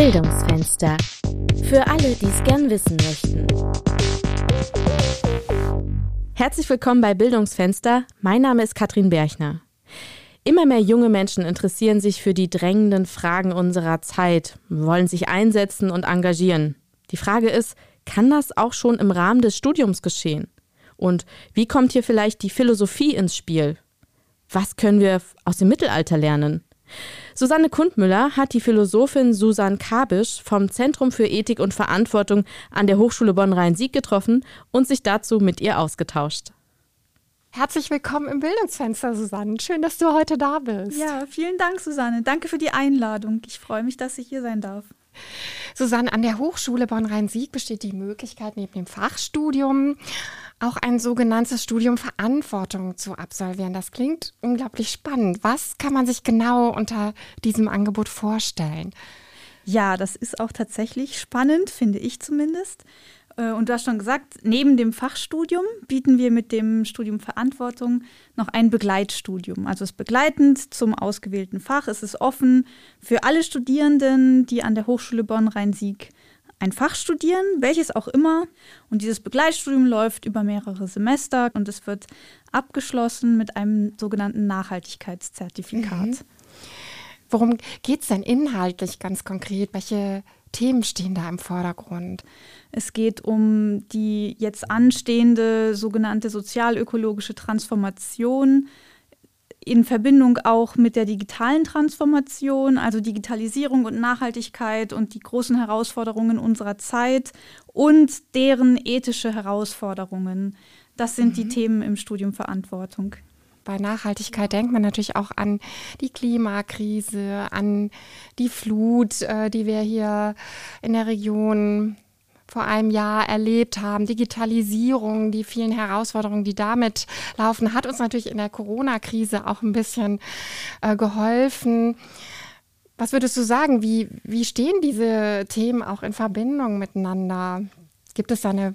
Bildungsfenster. Für alle, die es gern wissen möchten. Herzlich willkommen bei Bildungsfenster. Mein Name ist Katrin Berchner. Immer mehr junge Menschen interessieren sich für die drängenden Fragen unserer Zeit, wollen sich einsetzen und engagieren. Die Frage ist, kann das auch schon im Rahmen des Studiums geschehen? Und wie kommt hier vielleicht die Philosophie ins Spiel? Was können wir aus dem Mittelalter lernen? Susanne Kundmüller hat die Philosophin Susan Kabisch vom Zentrum für Ethik und Verantwortung an der Hochschule Bonn-Rhein-Sieg getroffen und sich dazu mit ihr ausgetauscht. Herzlich willkommen im Bildungsfenster, Susanne. Schön, dass du heute da bist. Ja, vielen Dank, Susanne. Danke für die Einladung. Ich freue mich, dass ich hier sein darf. Susanne, an der Hochschule Bonn-Rhein-Sieg besteht die Möglichkeit, neben dem Fachstudium auch ein sogenanntes Studium Verantwortung zu absolvieren. Das klingt unglaublich spannend. Was kann man sich genau unter diesem Angebot vorstellen? Ja, das ist auch tatsächlich spannend, finde ich zumindest. Äh, und du hast schon gesagt, neben dem Fachstudium bieten wir mit dem Studium Verantwortung noch ein Begleitstudium. Also es ist begleitend zum ausgewählten Fach. Es ist offen für alle Studierenden, die an der Hochschule Bonn-Rhein-Sieg ein Fach studieren, welches auch immer. Und dieses Begleitstudium läuft über mehrere Semester und es wird abgeschlossen mit einem sogenannten Nachhaltigkeitszertifikat. Mhm. Worum geht es denn inhaltlich ganz konkret? Welche Themen stehen da im Vordergrund? Es geht um die jetzt anstehende sogenannte sozialökologische Transformation in Verbindung auch mit der digitalen Transformation, also Digitalisierung und Nachhaltigkeit und die großen Herausforderungen unserer Zeit und deren ethische Herausforderungen. Das sind mhm. die Themen im Studium Verantwortung. Bei Nachhaltigkeit denkt man natürlich auch an die Klimakrise, an die Flut, äh, die wir hier in der Region vor einem Jahr erlebt haben, Digitalisierung, die vielen Herausforderungen, die damit laufen, hat uns natürlich in der Corona-Krise auch ein bisschen äh, geholfen. Was würdest du sagen? Wie, wie stehen diese Themen auch in Verbindung miteinander? Gibt es da eine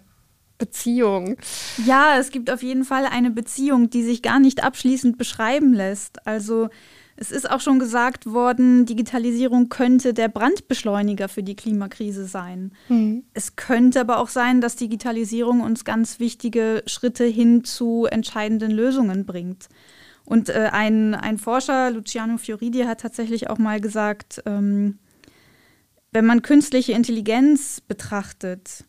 Beziehung? Ja, es gibt auf jeden Fall eine Beziehung, die sich gar nicht abschließend beschreiben lässt. Also es ist auch schon gesagt worden, Digitalisierung könnte der Brandbeschleuniger für die Klimakrise sein. Mhm. Es könnte aber auch sein, dass Digitalisierung uns ganz wichtige Schritte hin zu entscheidenden Lösungen bringt. Und äh, ein, ein Forscher, Luciano Fioridi, hat tatsächlich auch mal gesagt, ähm, wenn man künstliche Intelligenz betrachtet,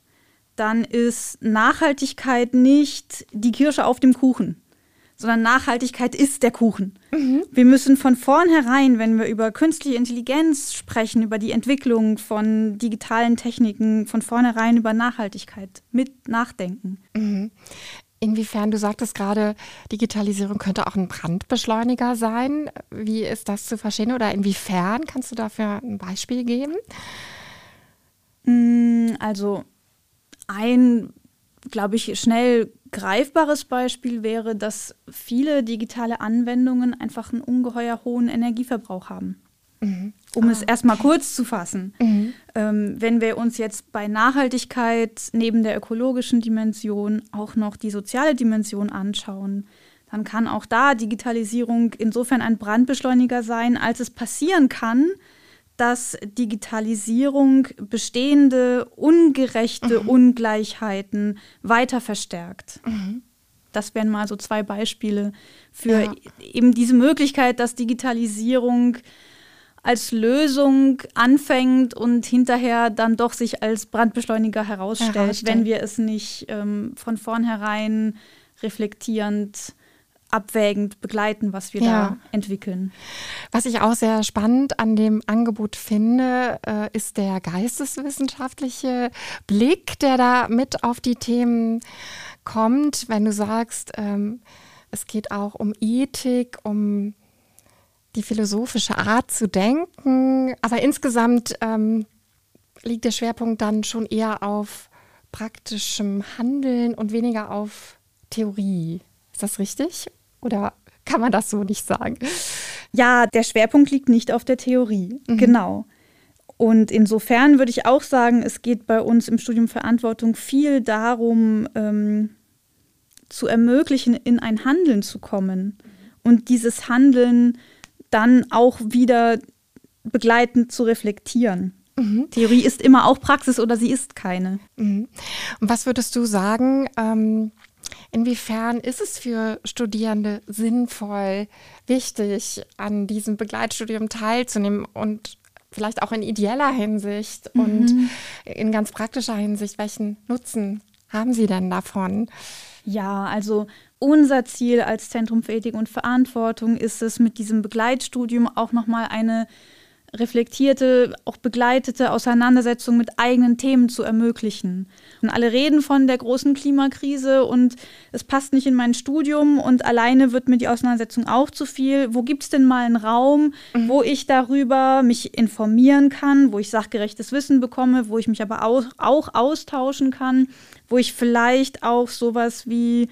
dann ist Nachhaltigkeit nicht die Kirsche auf dem Kuchen sondern Nachhaltigkeit ist der Kuchen. Mhm. Wir müssen von vornherein, wenn wir über künstliche Intelligenz sprechen, über die Entwicklung von digitalen Techniken, von vornherein über Nachhaltigkeit mit nachdenken. Mhm. Inwiefern, du sagtest gerade, Digitalisierung könnte auch ein Brandbeschleuniger sein. Wie ist das zu verstehen oder inwiefern? Kannst du dafür ein Beispiel geben? Mm, also ein, glaube ich, schnell greifbares Beispiel wäre, dass viele digitale Anwendungen einfach einen ungeheuer hohen Energieverbrauch haben. Mhm. Um ah, es erstmal kurz zu fassen. Mhm. Ähm, wenn wir uns jetzt bei Nachhaltigkeit neben der ökologischen Dimension auch noch die soziale Dimension anschauen, dann kann auch da Digitalisierung insofern ein Brandbeschleuniger sein, als es passieren kann, dass Digitalisierung bestehende ungerechte mhm. Ungleichheiten weiter verstärkt. Mhm. Das wären mal so zwei Beispiele für ja. eben diese Möglichkeit, dass Digitalisierung als Lösung anfängt und hinterher dann doch sich als Brandbeschleuniger herausstellt, herausstellt. wenn wir es nicht ähm, von vornherein reflektierend abwägend begleiten, was wir ja. da entwickeln. Was ich auch sehr spannend an dem Angebot finde, äh, ist der geisteswissenschaftliche Blick, der da mit auf die Themen kommt, wenn du sagst, ähm, es geht auch um Ethik, um die philosophische Art zu denken, aber insgesamt ähm, liegt der Schwerpunkt dann schon eher auf praktischem Handeln und weniger auf Theorie. Ist das richtig? Oder kann man das so nicht sagen? Ja, der Schwerpunkt liegt nicht auf der Theorie. Mhm. Genau. Und insofern würde ich auch sagen, es geht bei uns im Studium Verantwortung viel darum, ähm, zu ermöglichen, in ein Handeln zu kommen und dieses Handeln dann auch wieder begleitend zu reflektieren. Mhm. Theorie ist immer auch Praxis oder sie ist keine. Mhm. Und was würdest du sagen? Ähm, inwiefern ist es für Studierende sinnvoll, wichtig, an diesem Begleitstudium teilzunehmen und vielleicht auch in ideeller Hinsicht mhm. und in ganz praktischer Hinsicht? Welchen Nutzen haben Sie denn davon? Ja, also unser Ziel als Zentrum für Ethik und Verantwortung ist es, mit diesem Begleitstudium auch nochmal eine reflektierte, auch begleitete Auseinandersetzung mit eigenen Themen zu ermöglichen. Und alle reden von der großen Klimakrise und es passt nicht in mein Studium und alleine wird mir die Auseinandersetzung auch zu viel. Wo gibt es denn mal einen Raum, mhm. wo ich darüber mich informieren kann, wo ich sachgerechtes Wissen bekomme, wo ich mich aber auch, auch austauschen kann, wo ich vielleicht auch sowas wie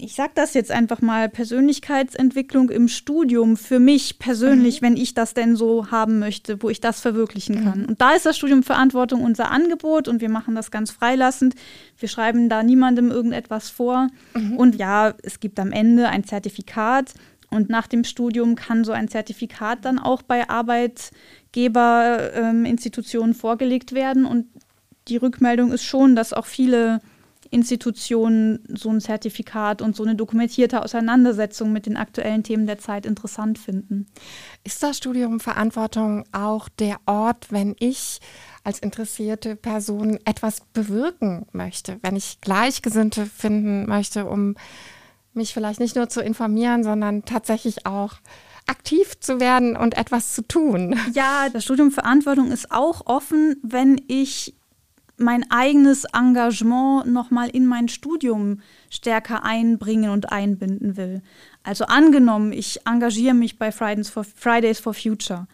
ich sage das jetzt einfach mal, Persönlichkeitsentwicklung im Studium für mich persönlich, mhm. wenn ich das denn so haben möchte, wo ich das verwirklichen kann. Mhm. Und da ist das Studium Verantwortung unser Angebot und wir machen das ganz freilassend. Wir schreiben da niemandem irgendetwas vor. Mhm. Und ja, es gibt am Ende ein Zertifikat. Und nach dem Studium kann so ein Zertifikat dann auch bei Arbeitgeberinstitutionen ähm, vorgelegt werden. Und die Rückmeldung ist schon, dass auch viele Institutionen so ein Zertifikat und so eine dokumentierte Auseinandersetzung mit den aktuellen Themen der Zeit interessant finden. Ist das Studium Verantwortung auch der Ort, wenn ich als interessierte Person etwas bewirken möchte, wenn ich Gleichgesinnte finden möchte, um mich vielleicht nicht nur zu informieren, sondern tatsächlich auch aktiv zu werden und etwas zu tun. Ja, das Studium Verantwortung ist auch offen, wenn ich mein eigenes Engagement nochmal in mein Studium stärker einbringen und einbinden will. Also angenommen, ich engagiere mich bei Fridays for, Fridays for Future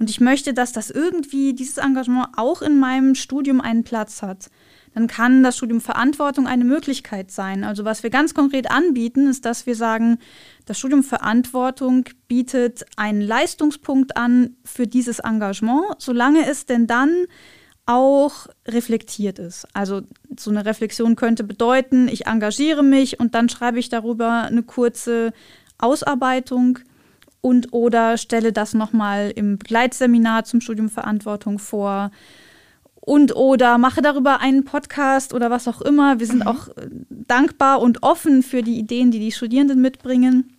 und ich möchte, dass das irgendwie, dieses Engagement auch in meinem Studium einen Platz hat, dann kann das Studium Verantwortung eine Möglichkeit sein. Also was wir ganz konkret anbieten, ist, dass wir sagen, das Studium Verantwortung bietet einen Leistungspunkt an für dieses Engagement, solange es denn dann auch reflektiert ist. Also so eine Reflexion könnte bedeuten, ich engagiere mich und dann schreibe ich darüber eine kurze Ausarbeitung und oder stelle das nochmal im Begleitseminar zum Studium Verantwortung vor und oder mache darüber einen Podcast oder was auch immer. Wir sind mhm. auch äh, dankbar und offen für die Ideen, die die Studierenden mitbringen.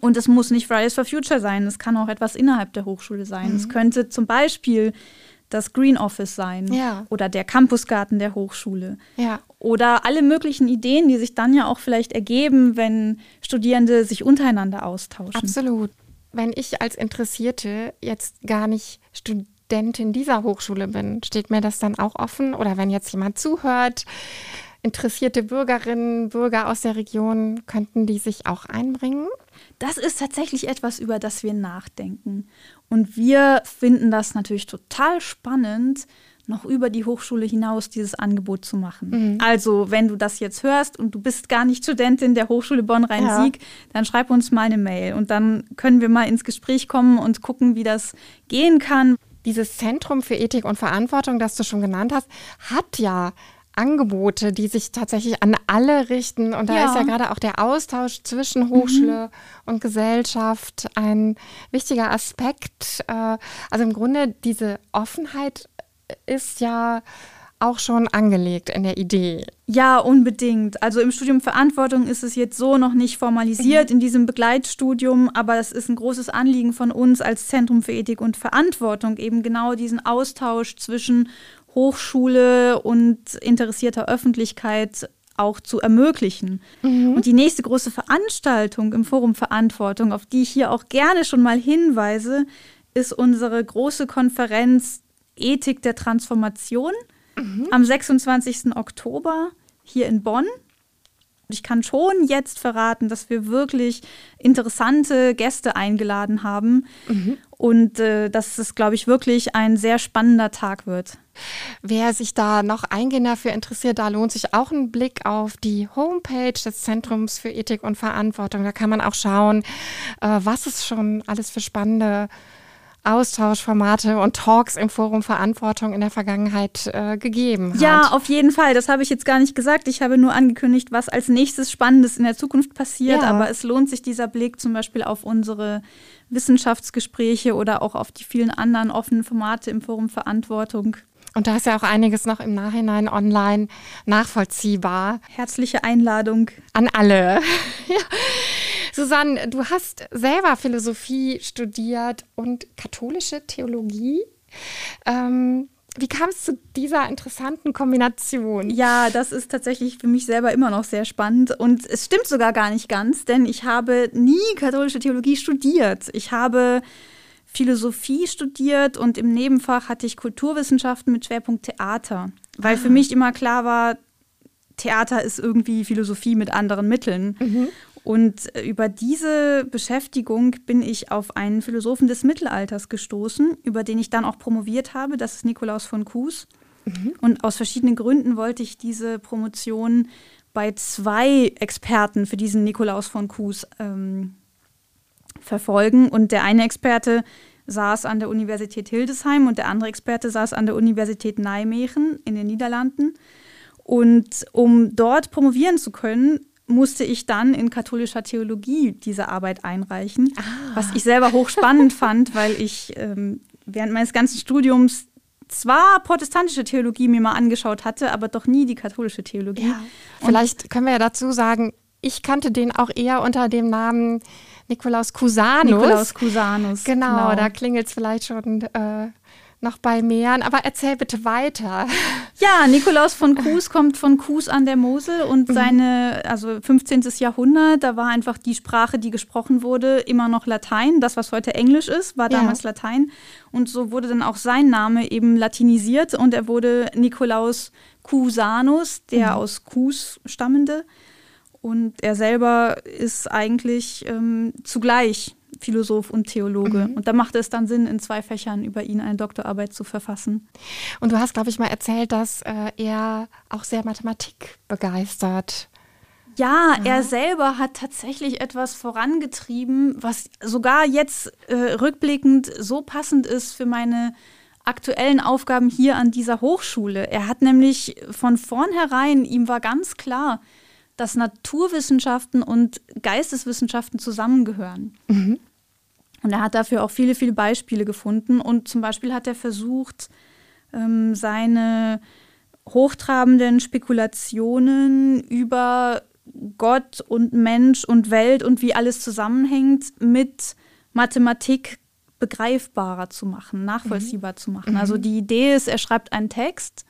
Und es muss nicht Fridays for Future sein, es kann auch etwas innerhalb der Hochschule sein. Mhm. Es könnte zum Beispiel das Green Office sein ja. oder der Campusgarten der Hochschule. Ja. Oder alle möglichen Ideen, die sich dann ja auch vielleicht ergeben, wenn Studierende sich untereinander austauschen. Absolut. Wenn ich als Interessierte jetzt gar nicht Studentin dieser Hochschule bin, steht mir das dann auch offen? Oder wenn jetzt jemand zuhört, interessierte Bürgerinnen, Bürger aus der Region, könnten die sich auch einbringen? Das ist tatsächlich etwas, über das wir nachdenken. Und wir finden das natürlich total spannend, noch über die Hochschule hinaus dieses Angebot zu machen. Mhm. Also, wenn du das jetzt hörst und du bist gar nicht Studentin der Hochschule Bonn-Rhein-Sieg, ja. dann schreib uns mal eine Mail und dann können wir mal ins Gespräch kommen und gucken, wie das gehen kann. Dieses Zentrum für Ethik und Verantwortung, das du schon genannt hast, hat ja Angebote, die sich tatsächlich an alle richten. Und da ja. ist ja gerade auch der Austausch zwischen Hochschule mhm. und Gesellschaft ein wichtiger Aspekt. Äh, also im Grunde diese Offenheit ist ja auch schon angelegt in der Idee. Ja, unbedingt. Also im Studium Verantwortung ist es jetzt so noch nicht formalisiert mhm. in diesem Begleitstudium, aber es ist ein großes Anliegen von uns als Zentrum für Ethik und Verantwortung, eben genau diesen Austausch zwischen Hochschule und interessierter Öffentlichkeit auch zu ermöglichen. Mhm. Und die nächste große Veranstaltung im Forum Verantwortung, auf die ich hier auch gerne schon mal hinweise, ist unsere große Konferenz Ethik der Transformation mhm. am 26. Oktober hier in Bonn. Ich kann schon jetzt verraten, dass wir wirklich interessante Gäste eingeladen haben mhm. und äh, dass es, glaube ich, wirklich ein sehr spannender Tag wird. Wer sich da noch eingehender für interessiert, da lohnt sich auch ein Blick auf die Homepage des Zentrums für Ethik und Verantwortung. Da kann man auch schauen, äh, was es schon alles für spannende Austauschformate und Talks im Forum Verantwortung in der Vergangenheit äh, gegeben hat. Ja, auf jeden Fall. Das habe ich jetzt gar nicht gesagt. Ich habe nur angekündigt, was als nächstes Spannendes in der Zukunft passiert. Ja. Aber es lohnt sich dieser Blick zum Beispiel auf unsere Wissenschaftsgespräche oder auch auf die vielen anderen offenen Formate im Forum Verantwortung. Und da ist ja auch einiges noch im Nachhinein online nachvollziehbar. Herzliche Einladung an alle. ja. Susanne, du hast selber Philosophie studiert und katholische Theologie. Ähm, wie kam es zu dieser interessanten Kombination? Ja, das ist tatsächlich für mich selber immer noch sehr spannend. Und es stimmt sogar gar nicht ganz, denn ich habe nie katholische Theologie studiert. Ich habe Philosophie studiert und im Nebenfach hatte ich Kulturwissenschaften mit Schwerpunkt Theater. Weil ah. für mich immer klar war, Theater ist irgendwie Philosophie mit anderen Mitteln. Mhm. Und äh, über diese Beschäftigung bin ich auf einen Philosophen des Mittelalters gestoßen, über den ich dann auch promoviert habe. Das ist Nikolaus von Kues. Mhm. Und aus verschiedenen Gründen wollte ich diese Promotion bei zwei Experten für diesen Nikolaus von Kues ähm, verfolgen. Und der eine Experte saß an der Universität Hildesheim und der andere Experte saß an der Universität Nijmegen in den Niederlanden. Und um dort promovieren zu können, musste ich dann in katholischer Theologie diese Arbeit einreichen, ah. was ich selber hochspannend fand, weil ich ähm, während meines ganzen Studiums zwar protestantische Theologie mir mal angeschaut hatte, aber doch nie die katholische Theologie. Ja. Vielleicht können wir ja dazu sagen, ich kannte den auch eher unter dem Namen Nikolaus Cusanus. Nikolaus Cusanus. Genau, genau. da klingelt es vielleicht schon äh, noch bei Meeren. Aber erzähl bitte weiter. Ja, Nikolaus von Kues kommt von Kues an der Mosel und mhm. seine, also 15. Jahrhundert, da war einfach die Sprache, die gesprochen wurde, immer noch Latein. Das, was heute Englisch ist, war damals ja. Latein. Und so wurde dann auch sein Name eben latinisiert und er wurde Nikolaus Cusanus, der mhm. aus Kus stammende. Und er selber ist eigentlich ähm, zugleich Philosoph und Theologe. Mhm. Und da machte es dann Sinn, in zwei Fächern über ihn eine Doktorarbeit zu verfassen. Und du hast, glaube ich, mal erzählt, dass äh, er auch sehr Mathematik begeistert. Ja, ja, er selber hat tatsächlich etwas vorangetrieben, was sogar jetzt äh, rückblickend so passend ist für meine aktuellen Aufgaben hier an dieser Hochschule. Er hat nämlich von vornherein, ihm war ganz klar, dass Naturwissenschaften und Geisteswissenschaften zusammengehören. Mhm. Und er hat dafür auch viele, viele Beispiele gefunden. Und zum Beispiel hat er versucht, ähm, seine hochtrabenden Spekulationen über Gott und Mensch und Welt und wie alles zusammenhängt mit Mathematik begreifbarer zu machen, nachvollziehbar mhm. zu machen. Also mhm. die Idee ist, er schreibt einen Text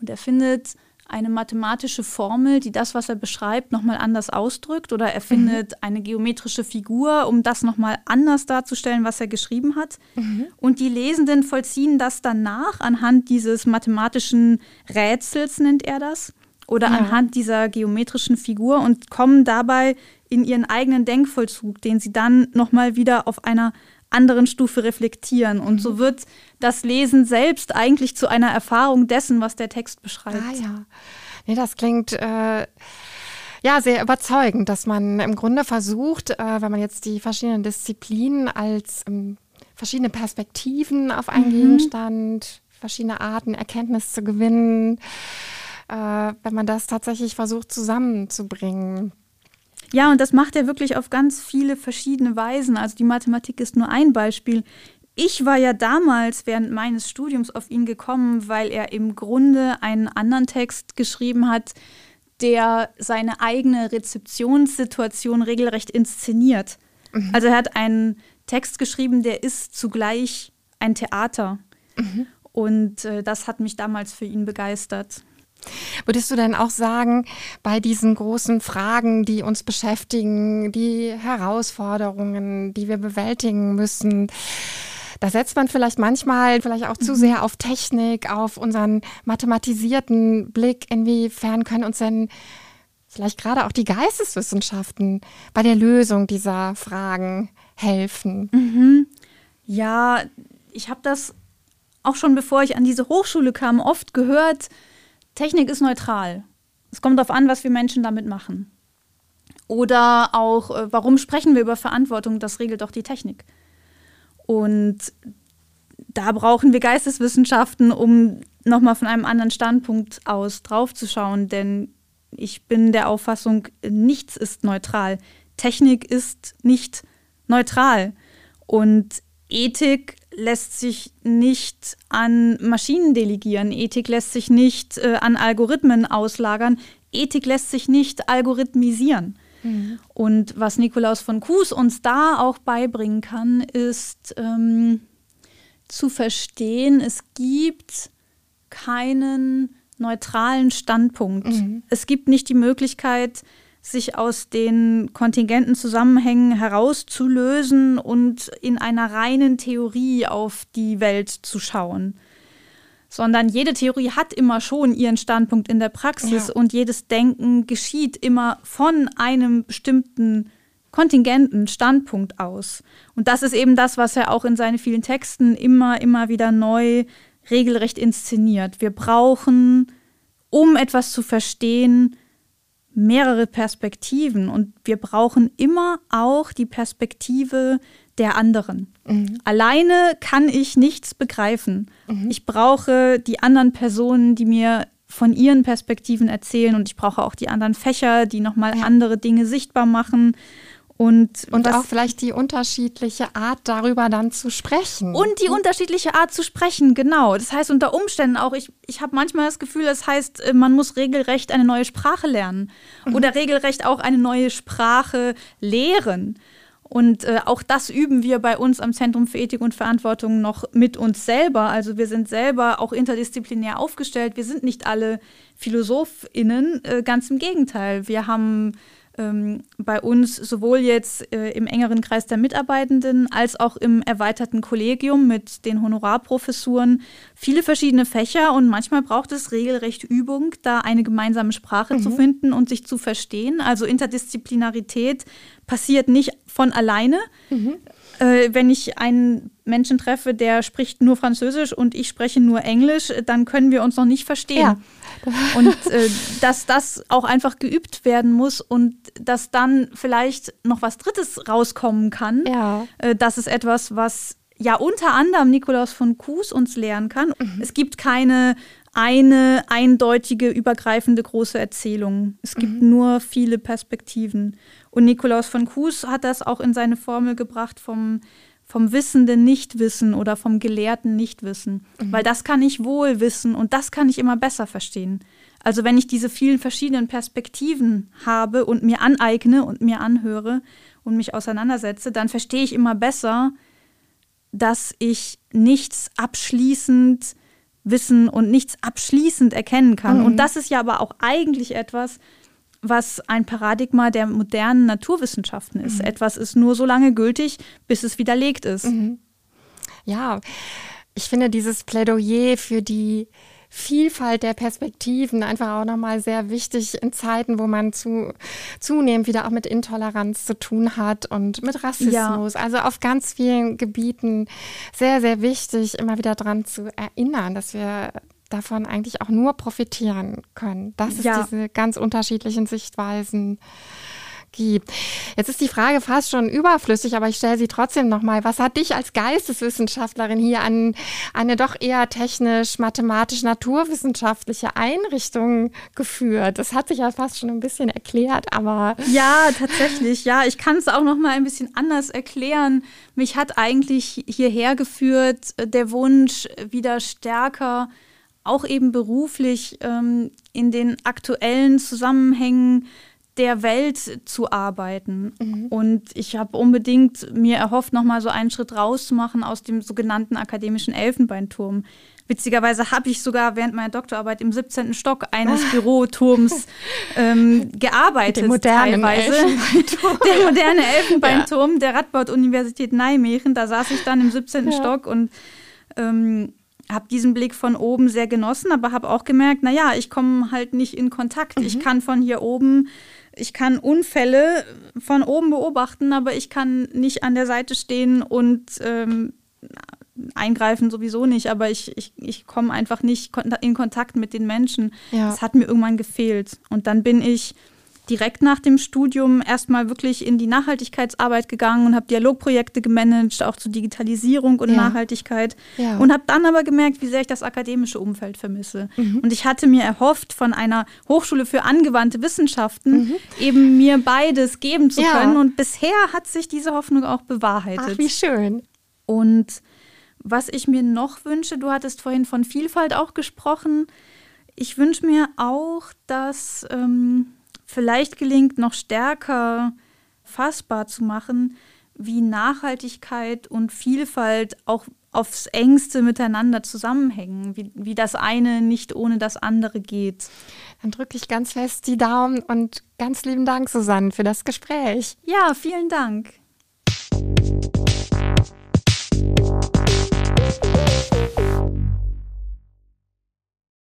und er findet eine mathematische Formel, die das, was er beschreibt, nochmal anders ausdrückt oder er findet mhm. eine geometrische Figur, um das nochmal anders darzustellen, was er geschrieben hat. Mhm. Und die Lesenden vollziehen das danach anhand dieses mathematischen Rätsels, nennt er das, oder ja. anhand dieser geometrischen Figur und kommen dabei in ihren eigenen Denkvollzug, den sie dann nochmal wieder auf einer anderen Stufe reflektieren. Und mhm. so wird das Lesen selbst eigentlich zu einer Erfahrung dessen, was der Text beschreibt. Ah ja. Nee, das klingt äh, ja sehr überzeugend, dass man im Grunde versucht, äh, wenn man jetzt die verschiedenen Disziplinen als ähm, verschiedene Perspektiven auf einen mhm. Gegenstand, verschiedene Arten Erkenntnis zu gewinnen, äh, wenn man das tatsächlich versucht zusammenzubringen. Ja, und das macht er wirklich auf ganz viele verschiedene Weisen. Also die Mathematik ist nur ein Beispiel. Ich war ja damals während meines Studiums auf ihn gekommen, weil er im Grunde einen anderen Text geschrieben hat, der seine eigene Rezeptionssituation regelrecht inszeniert. Mhm. Also er hat einen Text geschrieben, der ist zugleich ein Theater. Mhm. Und äh, das hat mich damals für ihn begeistert. Würdest du denn auch sagen, bei diesen großen Fragen, die uns beschäftigen, die Herausforderungen, die wir bewältigen müssen, da setzt man vielleicht manchmal vielleicht auch zu mhm. sehr auf Technik, auf unseren mathematisierten Blick. Inwiefern können uns denn vielleicht gerade auch die Geisteswissenschaften bei der Lösung dieser Fragen helfen? Mhm. Ja, ich habe das auch schon bevor ich an diese Hochschule kam, oft gehört, Technik ist neutral. Es kommt darauf an, was wir Menschen damit machen. Oder auch, äh, warum sprechen wir über Verantwortung? Das regelt doch die Technik. Und da brauchen wir Geisteswissenschaften, um nochmal von einem anderen Standpunkt aus draufzuschauen. Denn ich bin der Auffassung, nichts ist neutral. Technik ist nicht neutral. Und Ethik lässt sich nicht an Maschinen delegieren. Ethik lässt sich nicht äh, an Algorithmen auslagern. Ethik lässt sich nicht algorithmisieren. Mhm. Und was Nikolaus von Kues uns da auch beibringen kann, ist ähm, zu verstehen, es gibt keinen neutralen Standpunkt. Mhm. Es gibt nicht die Möglichkeit, sich aus den kontingenten Zusammenhängen herauszulösen und in einer reinen Theorie auf die Welt zu schauen. Sondern jede Theorie hat immer schon ihren Standpunkt in der Praxis ja. und jedes Denken geschieht immer von einem bestimmten kontingenten Standpunkt aus. Und das ist eben das, was er auch in seinen vielen Texten immer, immer wieder neu regelrecht inszeniert. Wir brauchen, um etwas zu verstehen, mehrere Perspektiven und wir brauchen immer auch die Perspektive der anderen. Mhm. Alleine kann ich nichts begreifen. Mhm. Ich brauche die anderen Personen, die mir von ihren Perspektiven erzählen und ich brauche auch die anderen Fächer, die nochmal ja. andere Dinge sichtbar machen. Und, und auch vielleicht die unterschiedliche Art, darüber dann zu sprechen. Und die unterschiedliche Art zu sprechen, genau. Das heißt unter Umständen auch, ich, ich habe manchmal das Gefühl, das heißt, äh, man muss regelrecht eine neue Sprache lernen mhm. oder regelrecht auch eine neue Sprache lehren. Und äh, auch das üben wir bei uns am Zentrum für Ethik und Verantwortung noch mit uns selber. Also wir sind selber auch interdisziplinär aufgestellt. Wir sind nicht alle PhilosophInnen, äh, ganz im Gegenteil. Wir haben ähm, bei uns sowohl jetzt äh, im engeren Kreis der Mitarbeitenden als auch im erweiterten Kollegium mit den Honorarprofessuren viele verschiedene Fächer und manchmal braucht es regelrecht Übung, da eine gemeinsame Sprache mhm. zu finden und sich zu verstehen. Also Interdisziplinarität passiert nicht von alleine. Mhm. Äh, wenn ich einen Menschen treffe, der spricht nur Französisch und ich spreche nur Englisch, dann können wir uns noch nicht verstehen. Ja. Und äh, dass das auch einfach geübt werden muss und dass dann vielleicht noch was Drittes rauskommen kann. Ja. Äh, das ist etwas, was ja unter anderem Nikolaus von Kues uns lehren kann. Mhm. Es gibt keine eine eindeutige, übergreifende große Erzählung. Es gibt mhm. nur viele Perspektiven. Und Nikolaus von Kues hat das auch in seine Formel gebracht vom vom wissenden Nichtwissen oder vom gelehrten Nichtwissen. Mhm. Weil das kann ich wohl wissen und das kann ich immer besser verstehen. Also wenn ich diese vielen verschiedenen Perspektiven habe und mir aneigne und mir anhöre und mich auseinandersetze, dann verstehe ich immer besser, dass ich nichts abschließend wissen und nichts abschließend erkennen kann. Mhm. Und das ist ja aber auch eigentlich etwas, was ein Paradigma der modernen Naturwissenschaften ist. Mhm. Etwas ist nur so lange gültig, bis es widerlegt ist. Mhm. Ja, ich finde dieses Plädoyer für die Vielfalt der Perspektiven einfach auch nochmal sehr wichtig in Zeiten, wo man zu, zunehmend wieder auch mit Intoleranz zu tun hat und mit Rassismus. Ja. Also auf ganz vielen Gebieten sehr, sehr wichtig, immer wieder daran zu erinnern, dass wir davon eigentlich auch nur profitieren können. Das ist ja. diese ganz unterschiedlichen Sichtweisen gibt. Jetzt ist die Frage fast schon überflüssig, aber ich stelle sie trotzdem nochmal. Was hat dich als Geisteswissenschaftlerin hier an eine doch eher technisch, mathematisch, naturwissenschaftliche Einrichtung geführt? Das hat sich ja fast schon ein bisschen erklärt, aber. Ja, tatsächlich. Ja, ich kann es auch nochmal ein bisschen anders erklären. Mich hat eigentlich hierher geführt der Wunsch, wieder stärker auch eben beruflich ähm, in den aktuellen Zusammenhängen der Welt zu arbeiten. Mhm. Und ich habe unbedingt mir erhofft, nochmal so einen Schritt rauszumachen aus dem sogenannten akademischen Elfenbeinturm. Witzigerweise habe ich sogar während meiner Doktorarbeit im 17. Stock eines ah. Büroturms ähm, gearbeitet. Der moderne teilweise. Elfenbeinturm. Der moderne Elfenbeinturm ja. der Radboud-Universität Nijmegen. Da saß ich dann im 17. Ja. Stock und ähm, habe diesen Blick von oben sehr genossen, aber habe auch gemerkt, naja, ich komme halt nicht in Kontakt. Mhm. Ich kann von hier oben, ich kann Unfälle von oben beobachten, aber ich kann nicht an der Seite stehen und ähm, eingreifen sowieso nicht, aber ich, ich, ich komme einfach nicht in Kontakt mit den Menschen. Ja. Das hat mir irgendwann gefehlt. Und dann bin ich direkt nach dem Studium erstmal wirklich in die Nachhaltigkeitsarbeit gegangen und habe Dialogprojekte gemanagt, auch zur Digitalisierung und ja. Nachhaltigkeit. Ja. Und habe dann aber gemerkt, wie sehr ich das akademische Umfeld vermisse. Mhm. Und ich hatte mir erhofft, von einer Hochschule für angewandte Wissenschaften mhm. eben mir beides geben zu ja. können. Und bisher hat sich diese Hoffnung auch bewahrheitet. Ach, wie schön. Und was ich mir noch wünsche, du hattest vorhin von Vielfalt auch gesprochen. Ich wünsche mir auch, dass ähm, vielleicht gelingt, noch stärker fassbar zu machen, wie Nachhaltigkeit und Vielfalt auch aufs engste miteinander zusammenhängen, wie, wie das eine nicht ohne das andere geht. Dann drücke ich ganz fest die Daumen und ganz lieben Dank, Susanne, für das Gespräch. Ja, vielen Dank.